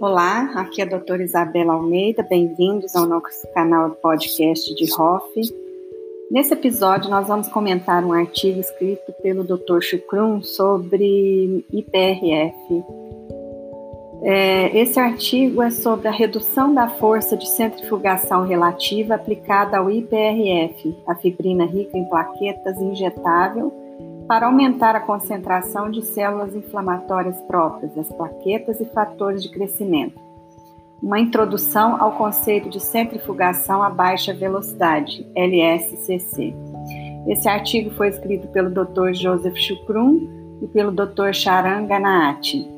Olá, aqui é a doutora Isabela Almeida, bem-vindos ao nosso canal podcast de Hoff. Nesse episódio, nós vamos comentar um artigo escrito pelo Dr. Chukrum sobre IPRF. É, esse artigo é sobre a redução da força de centrifugação relativa aplicada ao IPRF, a fibrina rica em plaquetas injetável, para aumentar a concentração de células inflamatórias próprias, as plaquetas e fatores de crescimento. Uma introdução ao conceito de centrifugação a baixa velocidade, LSCC. Esse artigo foi escrito pelo Dr. Joseph Chukrum e pelo Dr. Sharan Ganaati.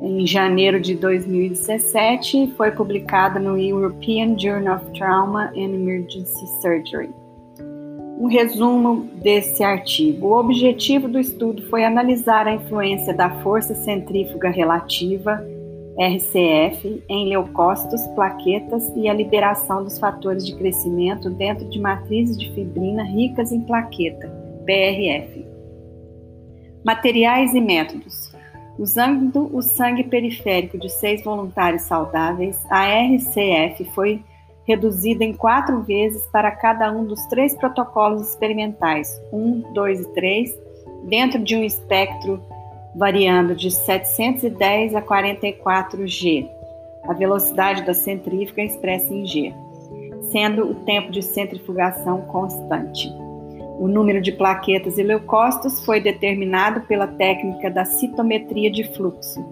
Em janeiro de 2017, foi publicado no European Journal of Trauma and Emergency Surgery um resumo desse artigo. O objetivo do estudo foi analisar a influência da força centrífuga relativa, RCF, em leucócitos, plaquetas e a liberação dos fatores de crescimento dentro de matrizes de fibrina ricas em plaqueta, PRF. Materiais e métodos. Usando o sangue periférico de seis voluntários saudáveis, a RCF foi reduzida em quatro vezes para cada um dos três protocolos experimentais, 1, 2 e 3, dentro de um espectro variando de 710 a 44 G, a velocidade da centrífuga expressa em G, sendo o tempo de centrifugação constante. O número de plaquetas e leucócitos foi determinado pela técnica da citometria de fluxo,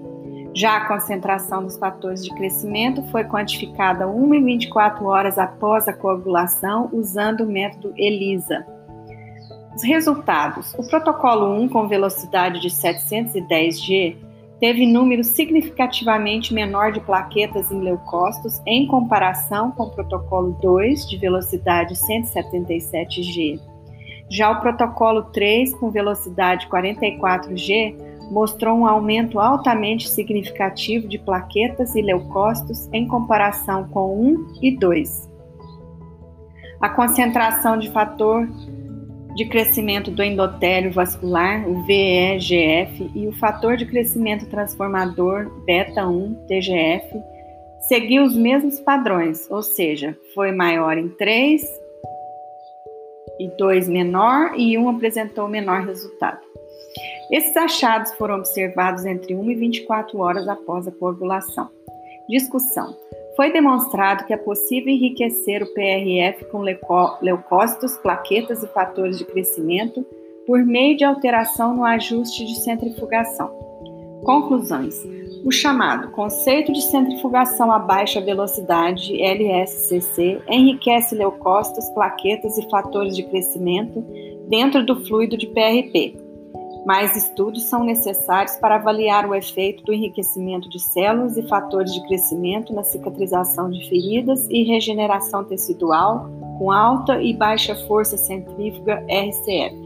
já a concentração dos fatores de crescimento foi quantificada 1 em 24 horas após a coagulação usando o método ELISA. Os resultados: o protocolo 1 com velocidade de 710G teve número significativamente menor de plaquetas em leucócitos em comparação com o protocolo 2 de velocidade 177G. Já o protocolo 3 com velocidade 44G mostrou um aumento altamente significativo de plaquetas e leucócitos em comparação com 1 e 2. A concentração de fator de crescimento do endotélio vascular, o VEGF, e o fator de crescimento transformador beta-1, TGF, seguiu os mesmos padrões, ou seja, foi maior em 3 e 2 menor e 1 apresentou menor resultado. Esses achados foram observados entre 1 e 24 horas após a coagulação. Discussão. Foi demonstrado que é possível enriquecer o PRF com leucócitos, plaquetas e fatores de crescimento por meio de alteração no ajuste de centrifugação. Conclusões. O chamado conceito de centrifugação a baixa velocidade, LSCC, enriquece leucócitos, plaquetas e fatores de crescimento dentro do fluido de PRP, mais estudos são necessários para avaliar o efeito do enriquecimento de células e fatores de crescimento na cicatrização de feridas e regeneração tecidual com alta e baixa força centrífuga RCF.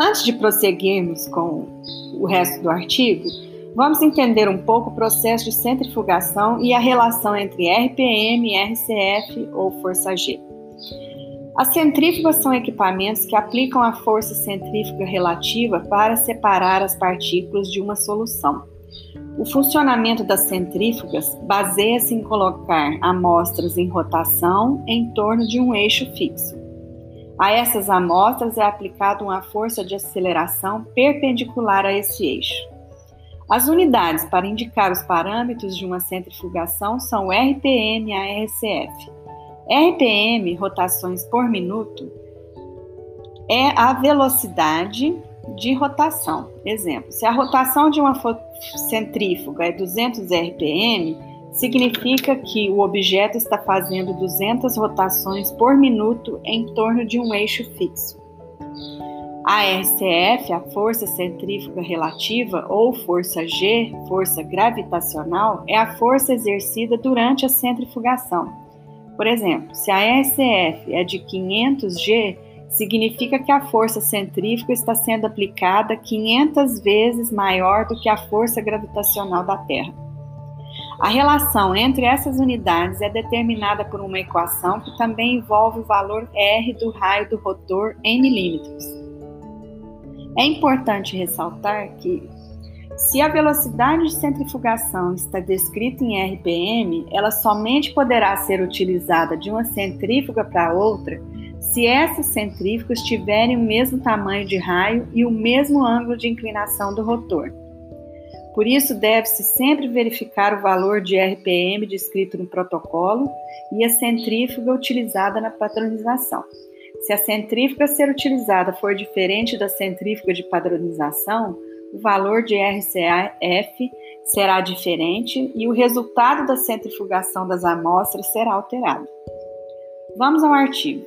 Antes de prosseguirmos com o resto do artigo, vamos entender um pouco o processo de centrifugação e a relação entre RPM, RCF ou força G. As centrífugas são equipamentos que aplicam a força centrífuga relativa para separar as partículas de uma solução. O funcionamento das centrífugas baseia-se em colocar amostras em rotação em torno de um eixo fixo. A essas amostras é aplicada uma força de aceleração perpendicular a esse eixo. As unidades para indicar os parâmetros de uma centrifugação são RPM e RCF. RPM, rotações por minuto, é a velocidade de rotação. Exemplo, se a rotação de uma centrífuga é 200 RPM, significa que o objeto está fazendo 200 rotações por minuto em torno de um eixo fixo. A RCF, a força centrífuga relativa, ou força G, força gravitacional, é a força exercida durante a centrifugação. Por exemplo, se a ECF é de 500 G, significa que a força centrífuga está sendo aplicada 500 vezes maior do que a força gravitacional da Terra. A relação entre essas unidades é determinada por uma equação que também envolve o valor R do raio do rotor em milímetros. É importante ressaltar que Se a velocidade de centrifugação está descrita em RPM, ela somente poderá ser utilizada de uma centrífuga para outra se essas centrífugas tiverem o mesmo tamanho de raio e o mesmo ângulo de inclinação do rotor. Por isso, deve-se sempre verificar o valor de RPM descrito no protocolo e a centrífuga utilizada na padronização. Se a centrífuga a ser utilizada for diferente da centrífuga de padronização, o valor de RCAF será diferente e o resultado da centrifugação das amostras será alterado. Vamos ao artigo.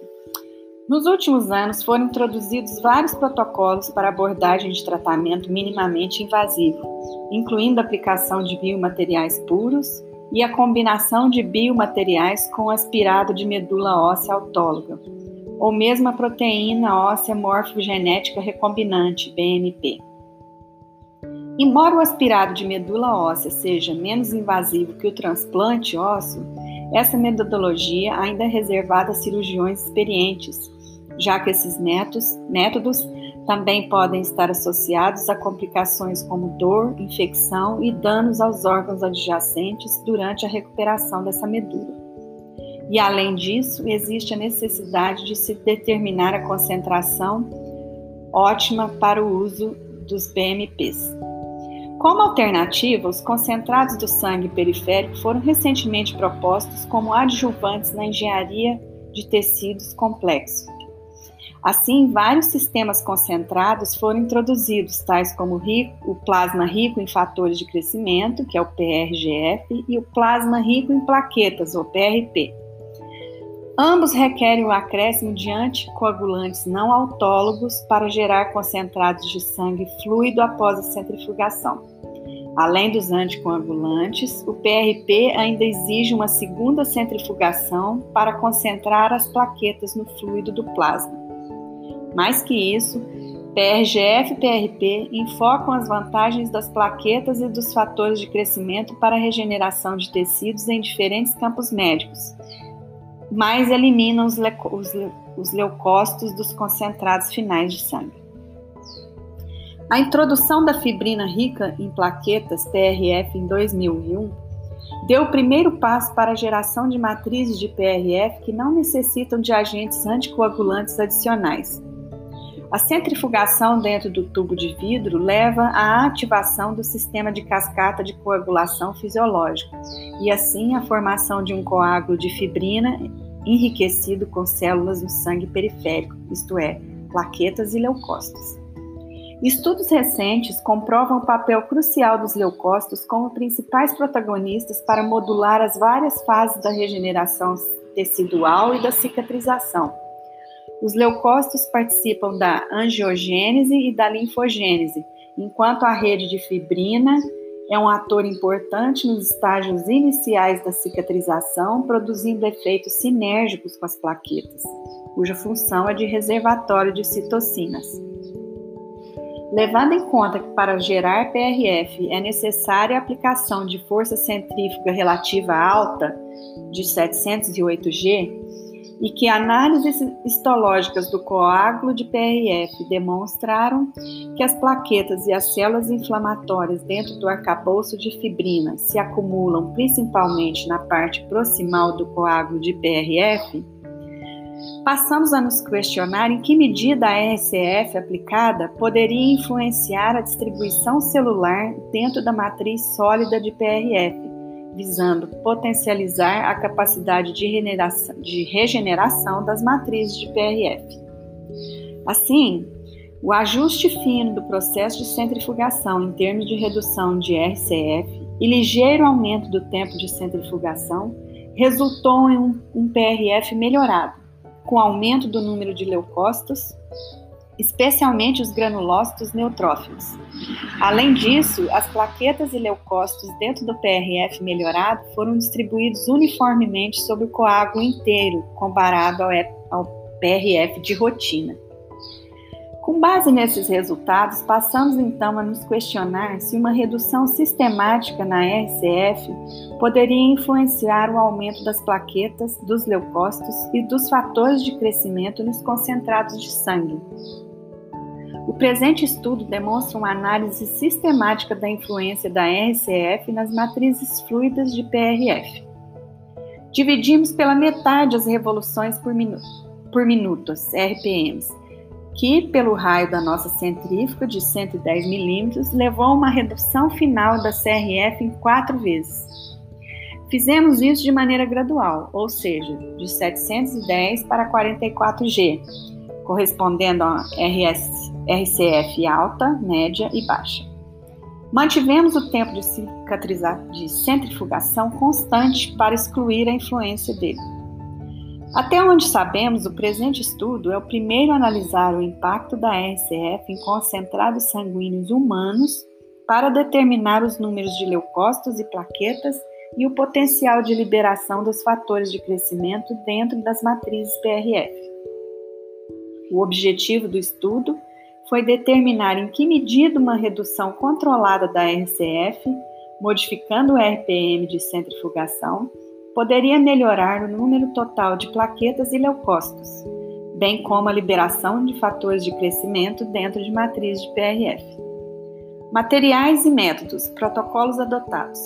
Nos últimos anos foram introduzidos vários protocolos para abordagem de tratamento minimamente invasivo, incluindo a aplicação de biomateriais puros e a combinação de biomateriais com aspirado de medula óssea autóloga, ou mesmo a proteína óssea morfogenética recombinante, BMP. Embora o aspirado de medula óssea seja menos invasivo que o transplante ósseo, essa metodologia ainda é reservada a cirurgiões experientes, já que esses netos, métodos também podem estar associados a complicações como dor, infecção e danos aos órgãos adjacentes durante a recuperação dessa medula. E além disso, existe a necessidade de se determinar a concentração ótima para o uso dos BMPs. Como alternativa, os concentrados do sangue periférico foram recentemente propostos como adjuvantes na engenharia de tecidos complexos. Assim, vários sistemas concentrados foram introduzidos, tais como o plasma rico em fatores de crescimento, que é o PRGF, e o plasma rico em plaquetas, ou PRP. Ambos requerem o acréscimo de anticoagulantes não autólogos para gerar concentrados de sangue fluido após a centrifugação. Além dos anticoagulantes, o PRP ainda exige uma segunda centrifugação para concentrar as plaquetas no fluido do plasma. Mais que isso, PRGF e PRP enfocam as vantagens das plaquetas e dos fatores de crescimento para a regeneração de tecidos em diferentes campos médicos, mas eliminam os, os, os leucócitos dos concentrados finais de sangue. A introdução da fibrina rica em plaquetas PRF em 2001 deu o primeiro passo para a geração de matrizes de PRF que não necessitam de agentes anticoagulantes adicionais. A centrifugação dentro do tubo de vidro leva à ativação do sistema de cascata de coagulação fisiológica e assim a formação de um coágulo de fibrina enriquecido com células no sangue periférico, isto é, plaquetas e leucócitos. Estudos recentes comprovam o papel crucial dos leucócitos como principais protagonistas para modular as várias fases da regeneração tecidual e da cicatrização. Os leucócitos participam da angiogênese e da linfogênese, enquanto a rede de fibrina é um ator importante nos estágios iniciais da cicatrização, produzindo efeitos sinérgicos com as plaquetas, cuja função é de reservatório de citocinas. Levando em conta que para gerar PRF é necessária a aplicação de força centrífuga relativa alta de 708 G e que análises histológicas do coágulo de PRF demonstraram que as plaquetas e as células inflamatórias dentro do arcabouço de fibrina se acumulam principalmente na parte proximal do coágulo de PRF, passamos a nos questionar em que medida a RCF aplicada poderia influenciar a distribuição celular dentro da matriz sólida de PRF, visando potencializar a capacidade de regeneração, de regeneração das matrizes de PRF. Assim, o ajuste fino do processo de centrifugação em termos de redução de RCF e ligeiro aumento do tempo de centrifugação resultou em um, um PRF melhorado com aumento do número de leucócitos, especialmente os granulócitos neutrófilos. Além disso, as plaquetas e leucócitos dentro do PRF melhorado foram distribuídos uniformemente sobre o coágulo inteiro, comparado ao PRF de rotina. Com base nesses resultados, passamos então a nos questionar se uma redução sistemática na RCF poderia influenciar o aumento das plaquetas, dos leucócitos e dos fatores de crescimento nos concentrados de sangue. O presente estudo demonstra uma análise sistemática da influência da RCF nas matrizes fluidas de PRF. Dividimos pela metade as revoluções por, minu por minutos, RPMs, que, pelo raio da nossa centrífuga de 110 milímetros, levou a uma redução final da CRF em quatro vezes. Fizemos isso de maneira gradual, ou seja, de 710 para 44G, correspondendo a RS, RCF alta, média e baixa. Mantivemos o tempo de, de centrifugação constante para excluir a influência dele. Até onde sabemos, o presente estudo é o primeiro a analisar o impacto da RCF em concentrados sanguíneos humanos para determinar os números de leucócitos e plaquetas e o potencial de liberação dos fatores de crescimento dentro das matrizes PRF. O objetivo do estudo foi determinar em que medida uma redução controlada da RCF, modificando o RPM de centrifugação, poderia melhorar o número total de plaquetas e leucócitos, bem como a liberação de fatores de crescimento dentro de matrizes de PRF. Materiais e métodos, protocolos adotados.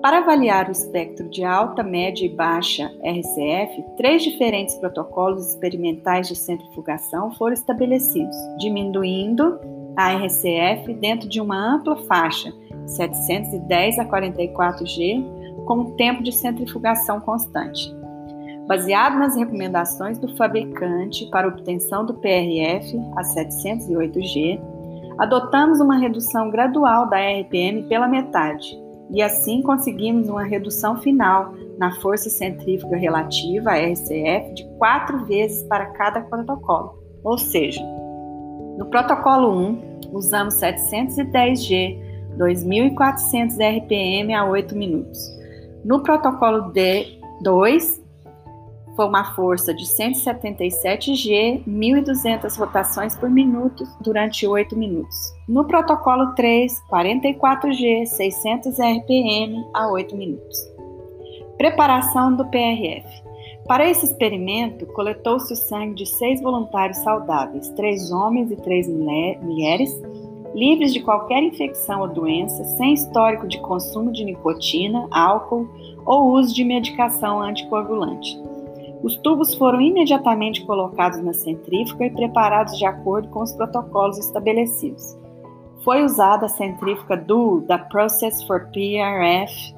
Para avaliar o espectro de alta, média e baixa RCF, três diferentes protocolos experimentais de centrifugação foram estabelecidos, diminuindo a RCF dentro de uma ampla faixa, 710 a 44G, com tempo de centrifugação constante. Baseado nas recomendações do fabricante para obtenção do PRF a 708G, adotamos uma redução gradual da RPM pela metade e assim conseguimos uma redução final na força centrífuga relativa, a RCF, de quatro vezes para cada protocolo. Ou seja, no protocolo 1, usamos 710G, 2.400 RPM a 8 minutos. No protocolo D2, foi uma força de 177 G, 1.200 rotações por minuto durante 8 minutos. No protocolo 3, 44 G, 600 RPM a 8 minutos. Preparação do PRF. Para esse experimento, coletou-se o sangue de seis voluntários saudáveis, três homens e três mulheres, livres de qualquer infecção ou doença, sem histórico de consumo de nicotina, álcool ou uso de medicação anticoagulante. Os tubos foram imediatamente colocados na centrífuga e preparados de acordo com os protocolos estabelecidos. Foi usada a centrífuga Duo da Process for PRF,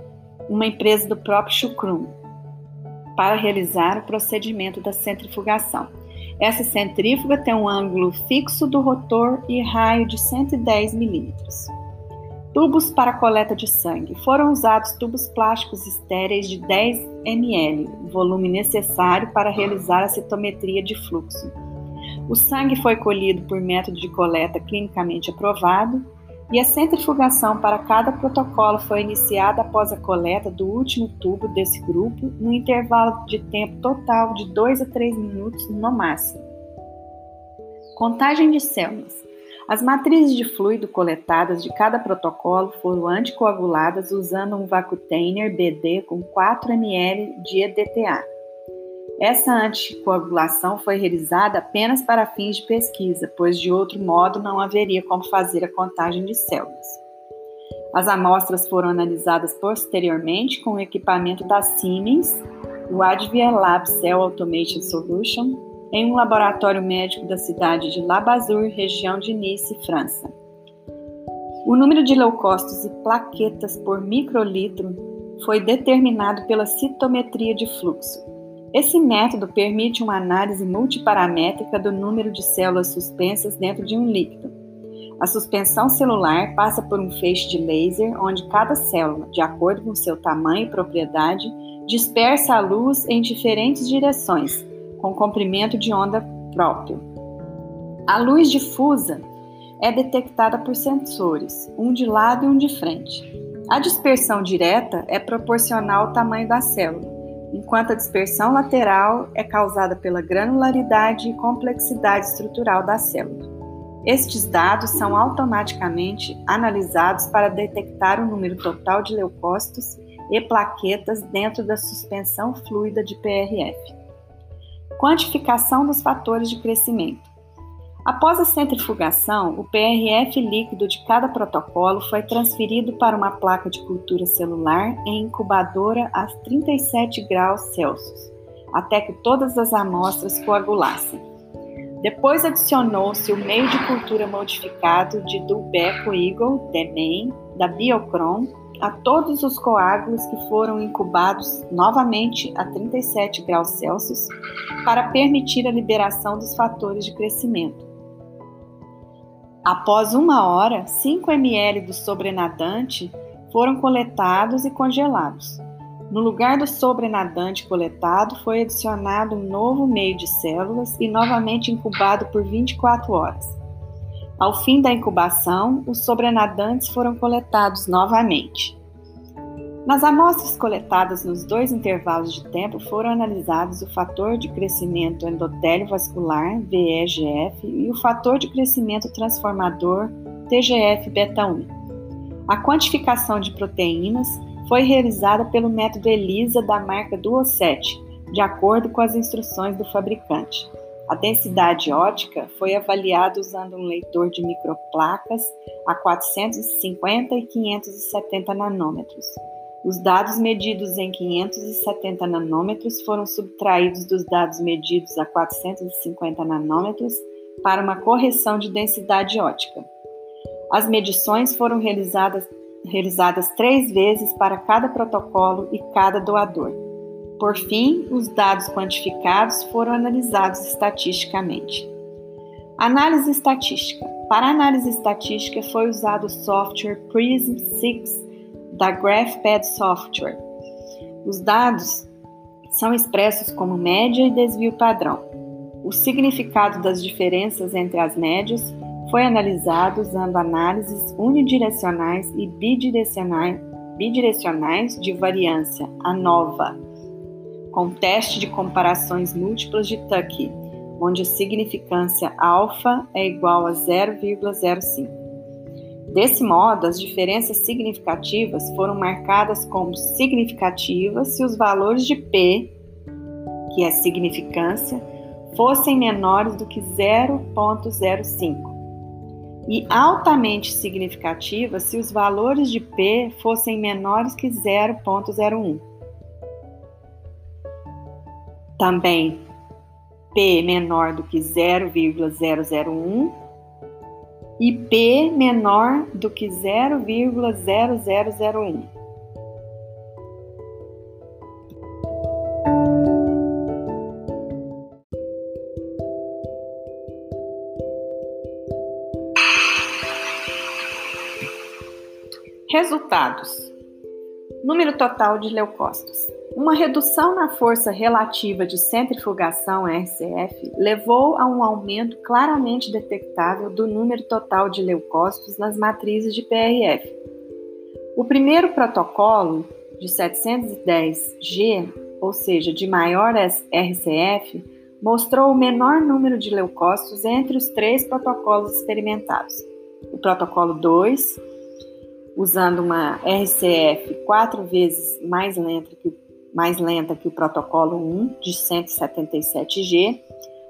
uma empresa do próprio Chucrum, para realizar o procedimento da centrifugação. Essa centrífuga tem um ângulo fixo do rotor e raio de 110 milímetros. Tubos para coleta de sangue. Foram usados tubos plásticos estéreis de 10 ml, volume necessário para realizar a citometria de fluxo. O sangue foi colhido por método de coleta clinicamente aprovado e a centrifugação para cada protocolo foi iniciada após a coleta do último tubo desse grupo, no intervalo de tempo total de 2 a 3 minutos no máximo. Contagem de células. As matrizes de fluido coletadas de cada protocolo foram anticoaguladas usando um Vacutainer BD com 4 ml de EDTA. Essa anticoagulação foi realizada apenas para fins de pesquisa, pois de outro modo não haveria como fazer a contagem de células. As amostras foram analisadas posteriormente com o equipamento da Siemens, o Advia Lab Cell Automation Solution, em um laboratório médico da cidade de Labazur, região de Nice, França. O número de leucócitos e plaquetas por microlitro foi determinado pela citometria de fluxo. Esse método permite uma análise multiparamétrica do número de células suspensas dentro de um líquido. A suspensão celular passa por um feixe de laser onde cada célula, de acordo com seu tamanho e propriedade, dispersa a luz em diferentes direções, com comprimento de onda próprio. A luz difusa é detectada por sensores, um de lado e um de frente. A dispersão direta é proporcional ao tamanho da célula, enquanto a dispersão lateral é causada pela granularidade e complexidade estrutural da célula. Estes dados são automaticamente analisados para detectar o número total de leucócitos e plaquetas dentro da suspensão fluida de PRF. Quantificação dos fatores de crescimento. Após a centrifugação, o PRF líquido de cada protocolo foi transferido para uma placa de cultura celular em incubadora a 37 graus Celsius, até que todas as amostras coagulassem. Depois adicionou-se o meio de cultura modificado de Dulbeco Eagle, DEMEN, da Biocron, a todos os coágulos que foram incubados novamente a 37 graus Celsius para permitir a liberação dos fatores de crescimento. Após uma hora, 5 ml do sobrenadante foram coletados e congelados. No lugar do sobrenadante coletado, foi adicionado um novo meio de células e novamente incubado por 24 horas. Ao fim da incubação, os sobrenadantes foram coletados novamente. Nas amostras coletadas nos dois intervalos de tempo foram analisados o fator de crescimento endotélio vascular, VEGF, e o fator de crescimento transformador, TGF-beta1. A quantificação de proteínas foi realizada pelo método ELISA da marca Duoset, de acordo com as instruções do fabricante. A densidade ótica foi avaliada usando um leitor de microplacas a 450 e 570 nanômetros. Os dados medidos em 570 nanômetros foram subtraídos dos dados medidos a 450 nanômetros para uma correção de densidade ótica. As medições foram realizadas realizadas três vezes para cada protocolo e cada doador. Por fim, os dados quantificados foram analisados estatisticamente. Análise estatística. Para análise estatística foi usado o software Prism 6 da GraphPad Software. Os dados são expressos como média e desvio padrão. O significado das diferenças entre as médias foi analisado usando análises unidirecionais e bidirecionais, bidirecionais de variância, ANOVA, com teste de comparações múltiplas de Tukey, onde a significância alfa é igual a 0,05. Desse modo, as diferenças significativas foram marcadas como significativas se os valores de P, que é significância, fossem menores do que 0,05 e altamente significativa se os valores de P fossem menores que 0,01. Também P menor do que 0,001 e P menor do que 0,0001. Resultados: Número total de leucócitos. Uma redução na força relativa de centrifugação RCF levou a um aumento claramente detectável do número total de leucócitos nas matrizes de PRF. O primeiro protocolo, de 710G, ou seja, de maior RCF, mostrou o menor número de leucócitos entre os três protocolos experimentados. O protocolo 2 usando uma RCF quatro vezes mais lenta que, mais lenta que o protocolo 1, de 177G,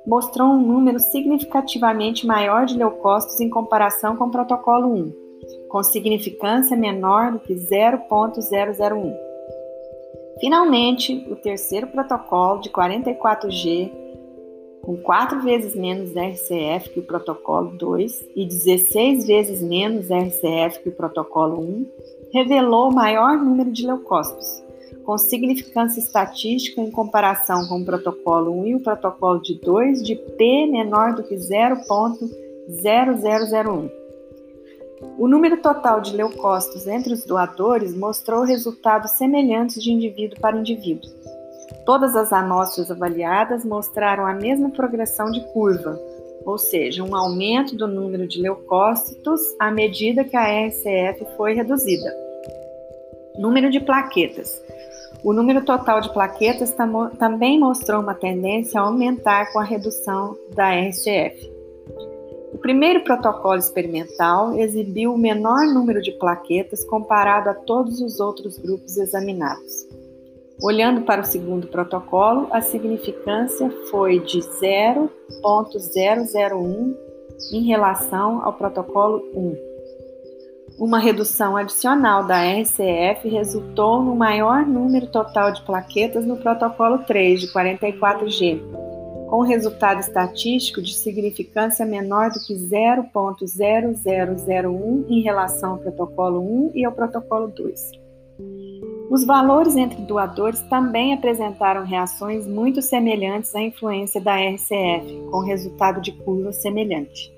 mostrou um número significativamente maior de leucócitos em comparação com o protocolo 1, com significância menor do que 0.001. Finalmente, o terceiro protocolo de 44G com 4 vezes menos RCF que o protocolo 2 e 16 vezes menos RCF que o protocolo 1, revelou maior número de leucócitos, com significância estatística em comparação com o protocolo 1 e o protocolo de 2 de P menor do que 0.0001. O número total de leucócitos entre os doadores mostrou resultados semelhantes de indivíduo para indivíduo. Todas as amostras avaliadas mostraram a mesma progressão de curva, ou seja, um aumento do número de leucócitos à medida que a RCF foi reduzida. Número de plaquetas. O número total de plaquetas tam também mostrou uma tendência a aumentar com a redução da RCF. O primeiro protocolo experimental exibiu o menor número de plaquetas comparado a todos os outros grupos examinados. Olhando para o segundo protocolo, a significância foi de 0.001 em relação ao protocolo 1. Uma redução adicional da RCF resultou no maior número total de plaquetas no protocolo 3, de 44G, com resultado estatístico de significância menor do que 0.0001 em relação ao protocolo 1 e ao protocolo 2. Os valores entre doadores também apresentaram reações muito semelhantes à influência da RCF, com resultado de curva semelhante.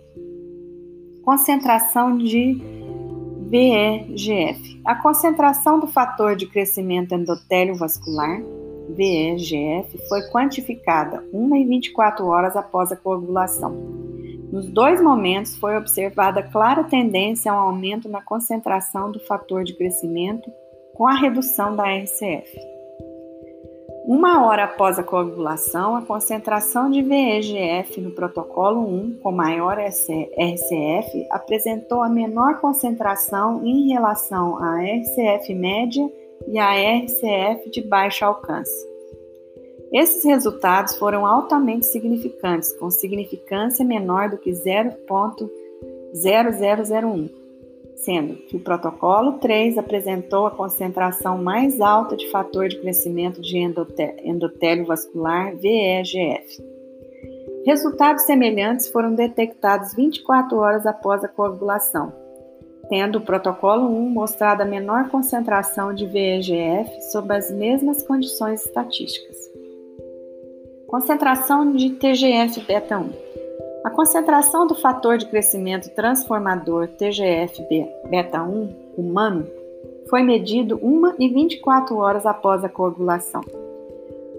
Concentração de VEGF. A concentração do fator de crescimento endotélio vascular, VEGF, foi quantificada 1 e 24 horas após a coagulação. Nos dois momentos foi observada clara tendência ao aumento na concentração do fator de crescimento com a redução da RCF. Uma hora após a coagulação, a concentração de VEGF no protocolo 1 com maior RCF apresentou a menor concentração em relação à RCF média e à RCF de baixo alcance. Esses resultados foram altamente significantes, com significância menor do que 0.0001 sendo que o protocolo 3 apresentou a concentração mais alta de fator de crescimento de endotélio vascular VEGF. Resultados semelhantes foram detectados 24 horas após a coagulação, tendo o protocolo 1 mostrado a menor concentração de VEGF sob as mesmas condições estatísticas. Concentração de TGF-beta 1. A concentração do fator de crescimento transformador TGF-beta1 humano foi medido 1 e 24 horas após a coagulação.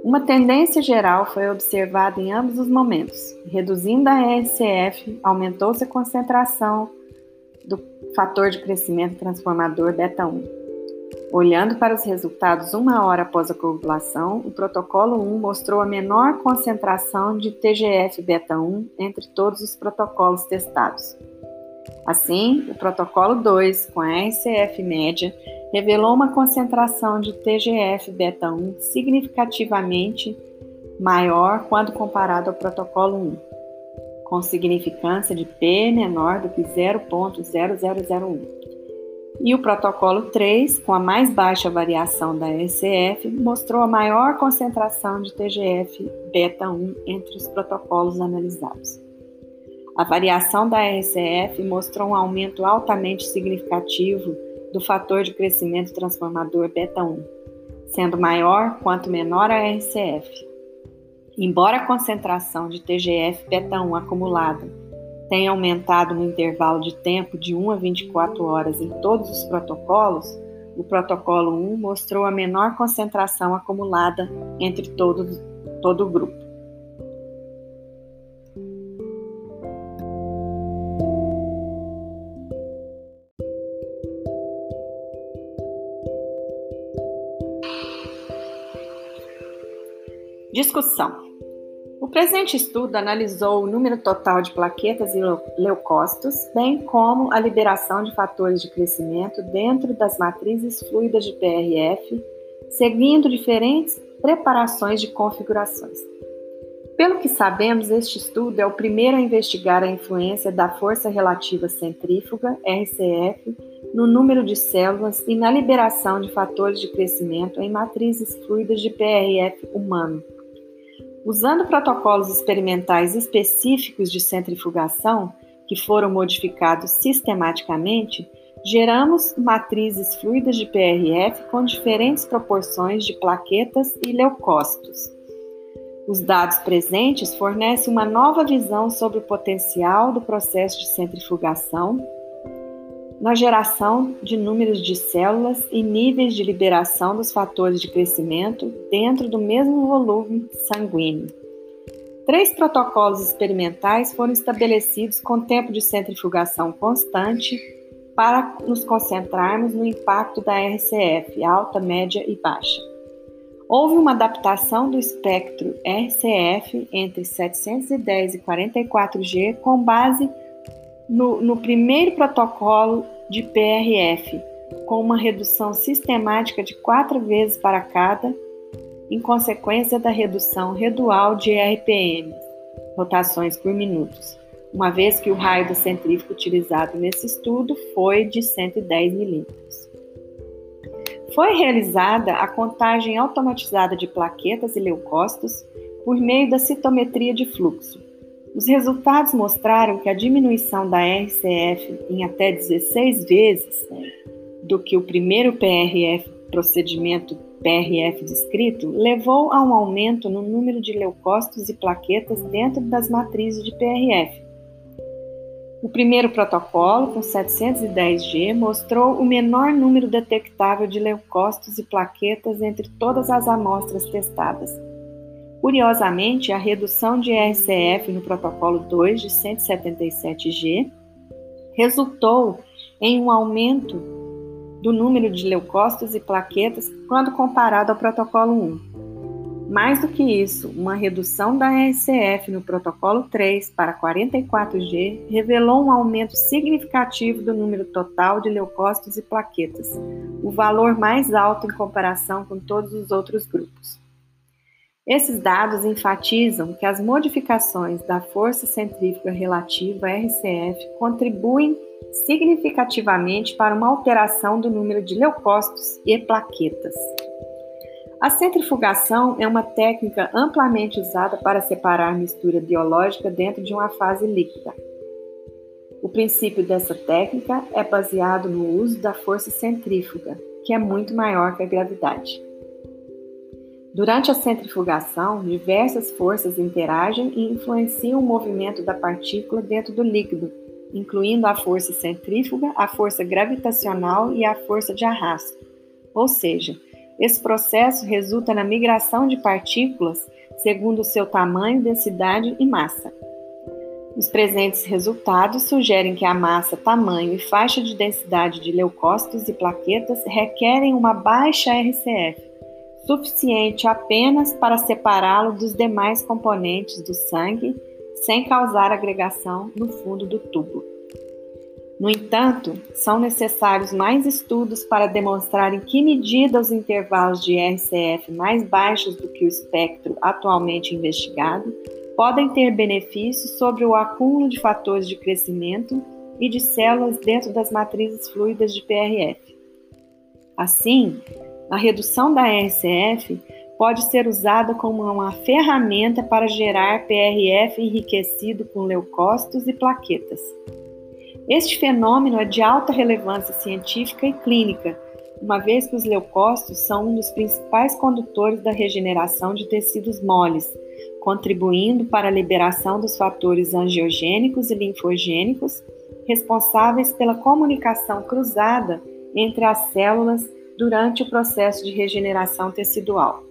Uma tendência geral foi observada em ambos os momentos. Reduzindo a RCF, aumentou-se a concentração do fator de crescimento transformador beta-1. Olhando para os resultados uma hora após a coagulação, o protocolo 1 mostrou a menor concentração de TGF-beta1 entre todos os protocolos testados. Assim, o protocolo 2, com a RCF média, revelou uma concentração de TGF-beta1 significativamente maior quando comparado ao protocolo 1, com significância de P menor do que 0.0001 e o protocolo 3, com a mais baixa variação da ECF, mostrou a maior concentração de TGF beta 1 entre os protocolos analisados. A variação da RCF mostrou um aumento altamente significativo do fator de crescimento transformador beta 1, sendo maior quanto menor a RCF. Embora a concentração de TGF beta 1 acumulada tem aumentado no intervalo de tempo de 1 a 24 horas em todos os protocolos, o protocolo 1 mostrou a menor concentração acumulada entre todo, todo o grupo. Discussão. O presente estudo analisou o número total de plaquetas e leucócitos, bem como a liberação de fatores de crescimento dentro das matrizes fluidas de PRF, seguindo diferentes preparações de configurações. Pelo que sabemos, este estudo é o primeiro a investigar a influência da força relativa centrífuga, RCF, no número de células e na liberação de fatores de crescimento em matrizes fluidas de PRF humano Usando protocolos experimentais específicos de centrifugação, que foram modificados sistematicamente, geramos matrizes fluidas de PRF com diferentes proporções de plaquetas e leucócitos. Os dados presentes fornecem uma nova visão sobre o potencial do processo de centrifugação na geração de números de células e níveis de liberação dos fatores de crescimento dentro do mesmo volume sanguíneo. Três protocolos experimentais foram estabelecidos com tempo de centrifugação constante para nos concentrarmos no impacto da RCF, alta, média e baixa. Houve uma adaptação do espectro RCF entre 710 e 44G com base no, no primeiro protocolo de PRF, com uma redução sistemática de quatro vezes para cada, em consequência da redução redual de RPM, rotações por minutos, uma vez que o raio da centrífuga utilizado nesse estudo foi de 110 milímetros. Foi realizada a contagem automatizada de plaquetas e leucócitos por meio da citometria de fluxo. Os resultados mostraram que a diminuição da RCF em até 16 vezes do que o primeiro PRF, procedimento PRF descrito, levou a um aumento no número de leucócitos e plaquetas dentro das matrizes de PRF. O primeiro protocolo, com 710G, mostrou o menor número detectável de leucócitos e plaquetas entre todas as amostras testadas. Curiosamente, a redução de RCF no protocolo 2 de 177G resultou em um aumento do número de leucócitos e plaquetas quando comparado ao protocolo 1. Mais do que isso, uma redução da RCF no protocolo 3 para 44G revelou um aumento significativo do número total de leucócitos e plaquetas, o valor mais alto em comparação com todos os outros grupos. Esses dados enfatizam que as modificações da força centrífuga relativa RCF contribuem significativamente para uma alteração do número de leucócitos e plaquetas. A centrifugação é uma técnica amplamente usada para separar mistura biológica dentro de uma fase líquida. O princípio dessa técnica é baseado no uso da força centrífuga, que é muito maior que a gravidade. Durante a centrifugação, diversas forças interagem e influenciam o movimento da partícula dentro do líquido, incluindo a força centrífuga, a força gravitacional e a força de arrasto. Ou seja, esse processo resulta na migração de partículas segundo seu tamanho, densidade e massa. Os presentes resultados sugerem que a massa, tamanho e faixa de densidade de leucócitos e plaquetas requerem uma baixa RCF, suficiente apenas para separá-lo dos demais componentes do sangue sem causar agregação no fundo do tubo. No entanto, são necessários mais estudos para demonstrar em que medida os intervalos de RCF mais baixos do que o espectro atualmente investigado podem ter benefícios sobre o acúmulo de fatores de crescimento e de células dentro das matrizes fluidas de PRF. Assim, a redução da RCF pode ser usada como uma ferramenta para gerar PRF enriquecido com leucócitos e plaquetas. Este fenômeno é de alta relevância científica e clínica, uma vez que os leucócitos são um dos principais condutores da regeneração de tecidos moles, contribuindo para a liberação dos fatores angiogênicos e linfogênicos, responsáveis pela comunicação cruzada entre as células durante o processo de regeneração tecidual.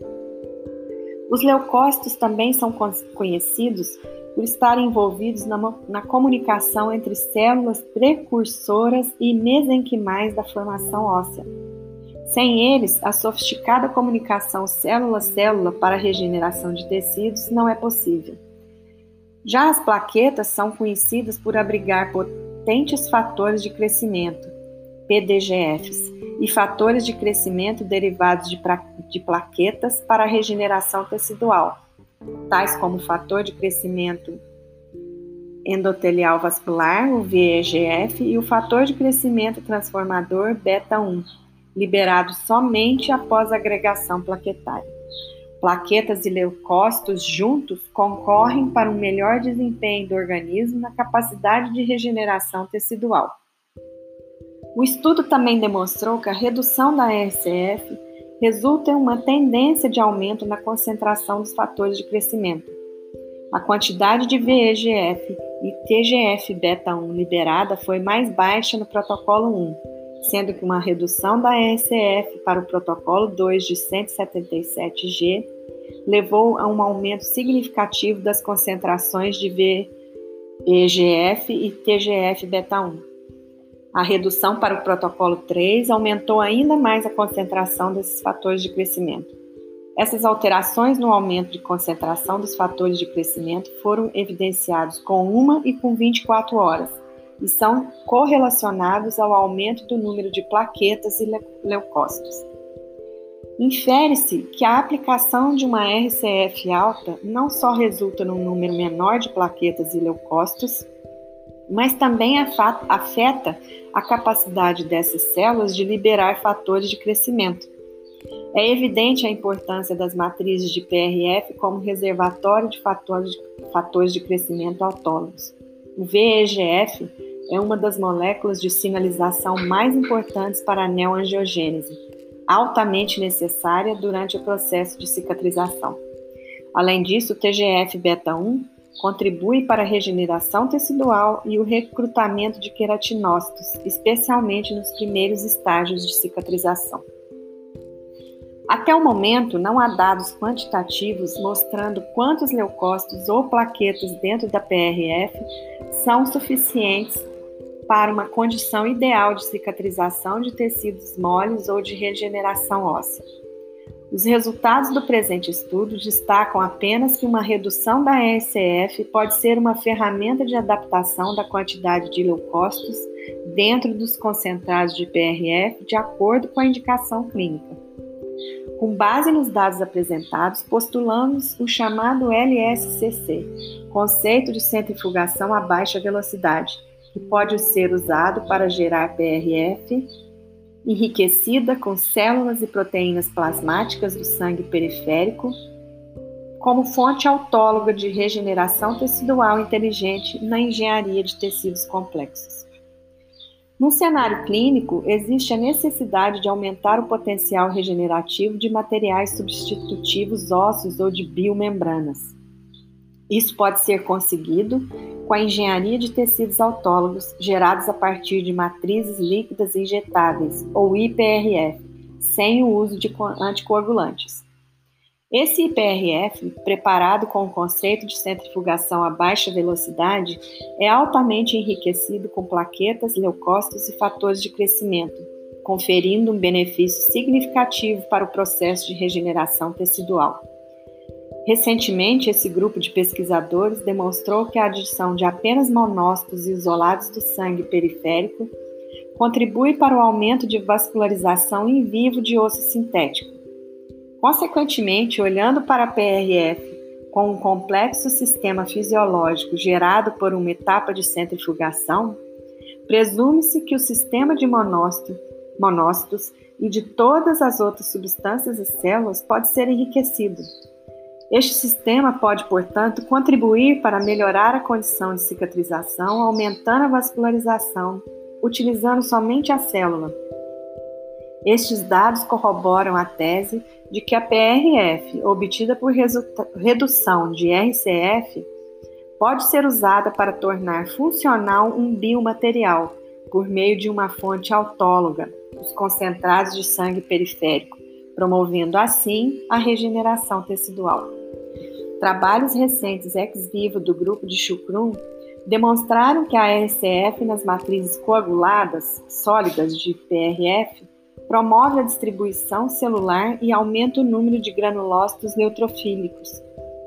Os leucócitos também são conhecidos por estarem envolvidos na, na comunicação entre células precursoras e mesenquimais da formação óssea. Sem eles, a sofisticada comunicação célula-célula para a regeneração de tecidos não é possível. Já as plaquetas são conhecidas por abrigar potentes fatores de crescimento, PDGFs, e fatores de crescimento derivados de, de plaquetas para regeneração tecidual tais como o fator de crescimento endotelial vascular, o VEGF, e o fator de crescimento transformador beta-1, liberado somente após agregação plaquetária. Plaquetas e leucócitos juntos concorrem para um melhor desempenho do organismo na capacidade de regeneração tecidual. O estudo também demonstrou que a redução da RCF resulta em uma tendência de aumento na concentração dos fatores de crescimento. A quantidade de VEGF e TGF-beta1 liberada foi mais baixa no protocolo 1, sendo que uma redução da RCF para o protocolo 2 de 177G levou a um aumento significativo das concentrações de VEGF e TGF-beta1. A redução para o protocolo 3 aumentou ainda mais a concentração desses fatores de crescimento. Essas alterações no aumento de concentração dos fatores de crescimento foram evidenciados com uma e com 24 horas e são correlacionados ao aumento do número de plaquetas e leucócitos. Infere-se que a aplicação de uma RCF alta não só resulta num número menor de plaquetas e leucócitos, mas também afeta a capacidade dessas células de liberar fatores de crescimento. É evidente a importância das matrizes de PRF como reservatório de fatores de, fatores de crescimento autônomos. O VEGF é uma das moléculas de sinalização mais importantes para a neoangiogênese, altamente necessária durante o processo de cicatrização. Além disso, o TGF-beta1 contribui para a regeneração tecidual e o recrutamento de queratinócitos, especialmente nos primeiros estágios de cicatrização. Até o momento, não há dados quantitativos mostrando quantos leucócitos ou plaquetas dentro da PRF são suficientes para uma condição ideal de cicatrização de tecidos moles ou de regeneração óssea. Os resultados do presente estudo destacam apenas que uma redução da ESF pode ser uma ferramenta de adaptação da quantidade de leucócitos dentro dos concentrados de PRF de acordo com a indicação clínica. Com base nos dados apresentados, postulamos o chamado LSCC, conceito de centrifugação a baixa velocidade, que pode ser usado para gerar PRF enriquecida com células e proteínas plasmáticas do sangue periférico, como fonte autóloga de regeneração tecidual inteligente na engenharia de tecidos complexos. No cenário clínico, existe a necessidade de aumentar o potencial regenerativo de materiais substitutivos ósseos ou de biomembranas. Isso pode ser conseguido com a engenharia de tecidos autólogos gerados a partir de matrizes líquidas injetáveis, ou IPRF, sem o uso de anticoagulantes. Esse IPRF, preparado com o conceito de centrifugação a baixa velocidade, é altamente enriquecido com plaquetas, leucócitos e fatores de crescimento, conferindo um benefício significativo para o processo de regeneração tecidual. Recentemente, esse grupo de pesquisadores demonstrou que a adição de apenas monócitos isolados do sangue periférico contribui para o aumento de vascularização in vivo de osso sintético. Consequentemente, olhando para a PRF com um complexo sistema fisiológico gerado por uma etapa de centrifugação, presume-se que o sistema de monócito, monócitos e de todas as outras substâncias e células pode ser enriquecido este sistema pode, portanto, contribuir para melhorar a condição de cicatrização, aumentando a vascularização, utilizando somente a célula. Estes dados corroboram a tese de que a PRF, obtida por redução de RCF, pode ser usada para tornar funcional um biomaterial por meio de uma fonte autóloga, os concentrados de sangue periférico, promovendo assim a regeneração tecidual. Trabalhos recentes ex vivo do grupo de Chukrum demonstraram que a RCF nas matrizes coaguladas sólidas de PRF promove a distribuição celular e aumenta o número de granulócitos neutrofílicos.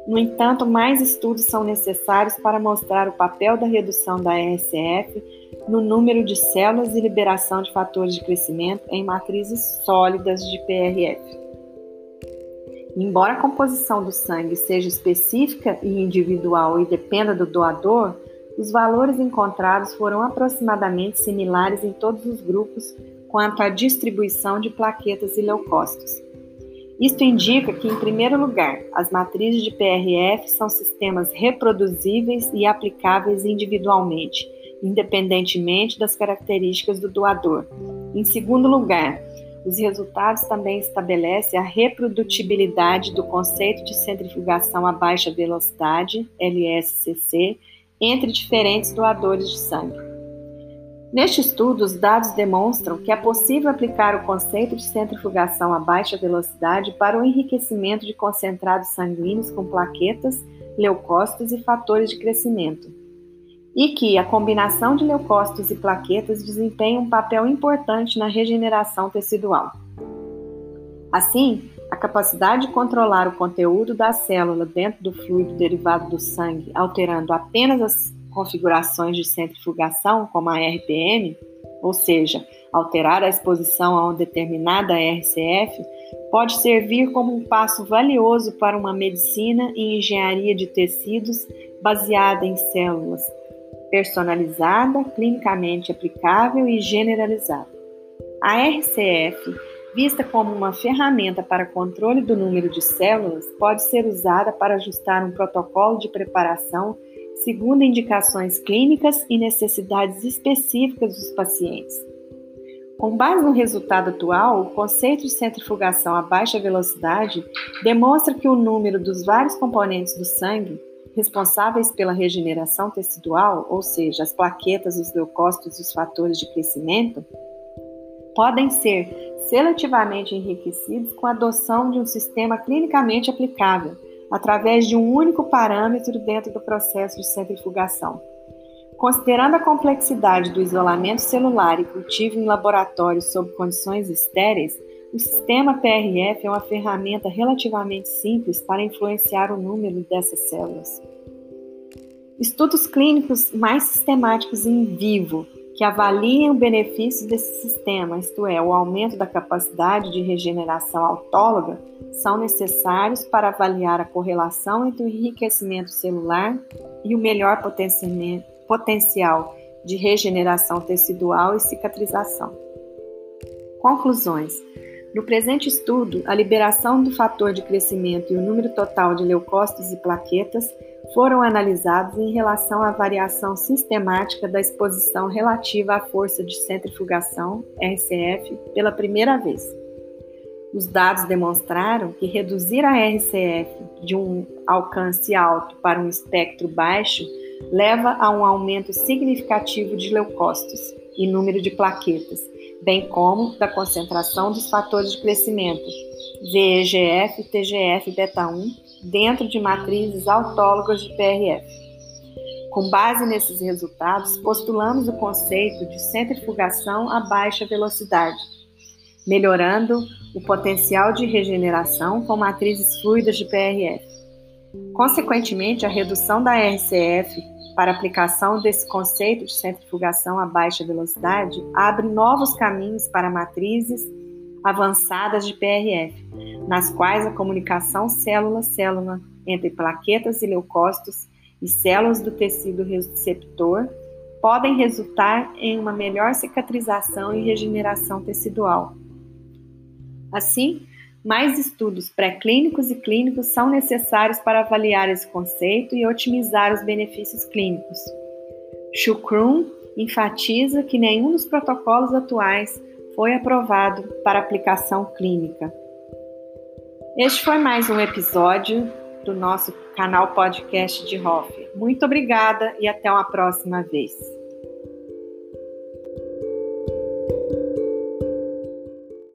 No entanto, mais estudos são necessários para mostrar o papel da redução da RCF no número de células e liberação de fatores de crescimento em matrizes sólidas de PRF. Embora a composição do sangue seja específica e individual e dependa do doador, os valores encontrados foram aproximadamente similares em todos os grupos quanto à distribuição de plaquetas e leucócitos. Isto indica que, em primeiro lugar, as matrizes de PRF são sistemas reproduzíveis e aplicáveis individualmente, independentemente das características do doador. Em segundo lugar, os resultados também estabelecem a reprodutibilidade do conceito de centrifugação a baixa velocidade, LSCC, entre diferentes doadores de sangue. Neste estudo, os dados demonstram que é possível aplicar o conceito de centrifugação a baixa velocidade para o enriquecimento de concentrados sanguíneos com plaquetas, leucócitos e fatores de crescimento e que a combinação de leucócitos e plaquetas desempenha um papel importante na regeneração tecidual. Assim, a capacidade de controlar o conteúdo da célula dentro do fluido derivado do sangue, alterando apenas as configurações de centrifugação, como a RPM, ou seja, alterar a exposição a uma determinada RCF, pode servir como um passo valioso para uma medicina e engenharia de tecidos baseada em células, personalizada, clinicamente aplicável e generalizada. A RCF, vista como uma ferramenta para controle do número de células, pode ser usada para ajustar um protocolo de preparação segundo indicações clínicas e necessidades específicas dos pacientes. Com base no resultado atual, o conceito de centrifugação a baixa velocidade demonstra que o número dos vários componentes do sangue responsáveis pela regeneração tecidual, ou seja, as plaquetas, os leucócitos e os fatores de crescimento, podem ser seletivamente enriquecidos com a adoção de um sistema clinicamente aplicável, através de um único parâmetro dentro do processo de centrifugação. Considerando a complexidade do isolamento celular e cultivo em laboratório sob condições estéreis, o sistema PRF é uma ferramenta relativamente simples para influenciar o número dessas células. Estudos clínicos mais sistemáticos em vivo que avaliem o benefício desse sistema, isto é, o aumento da capacidade de regeneração autóloga, são necessários para avaliar a correlação entre o enriquecimento celular e o melhor potencial de regeneração tecidual e cicatrização. Conclusões. No presente estudo, a liberação do fator de crescimento e o número total de leucócitos e plaquetas foram analisados em relação à variação sistemática da exposição relativa à força de centrifugação, RCF, pela primeira vez. Os dados demonstraram que reduzir a RCF de um alcance alto para um espectro baixo leva a um aumento significativo de leucócitos e número de plaquetas, bem como da concentração dos fatores de crescimento, VEGF, TGF, beta 1, dentro de matrizes autólogas de PRF. Com base nesses resultados, postulamos o conceito de centrifugação a baixa velocidade, melhorando o potencial de regeneração com matrizes fluidas de PRF. Consequentemente, a redução da RCF para aplicação desse conceito de centrifugação a baixa velocidade abre novos caminhos para matrizes avançadas de PRF, nas quais a comunicação célula-célula entre plaquetas e leucócitos e células do tecido receptor podem resultar em uma melhor cicatrização e regeneração tecidual. Assim, mais estudos pré-clínicos e clínicos são necessários para avaliar esse conceito e otimizar os benefícios clínicos. Shukrum enfatiza que nenhum dos protocolos atuais foi aprovado para aplicação clínica. Este foi mais um episódio do nosso canal podcast de Hoff. Muito obrigada e até uma próxima vez.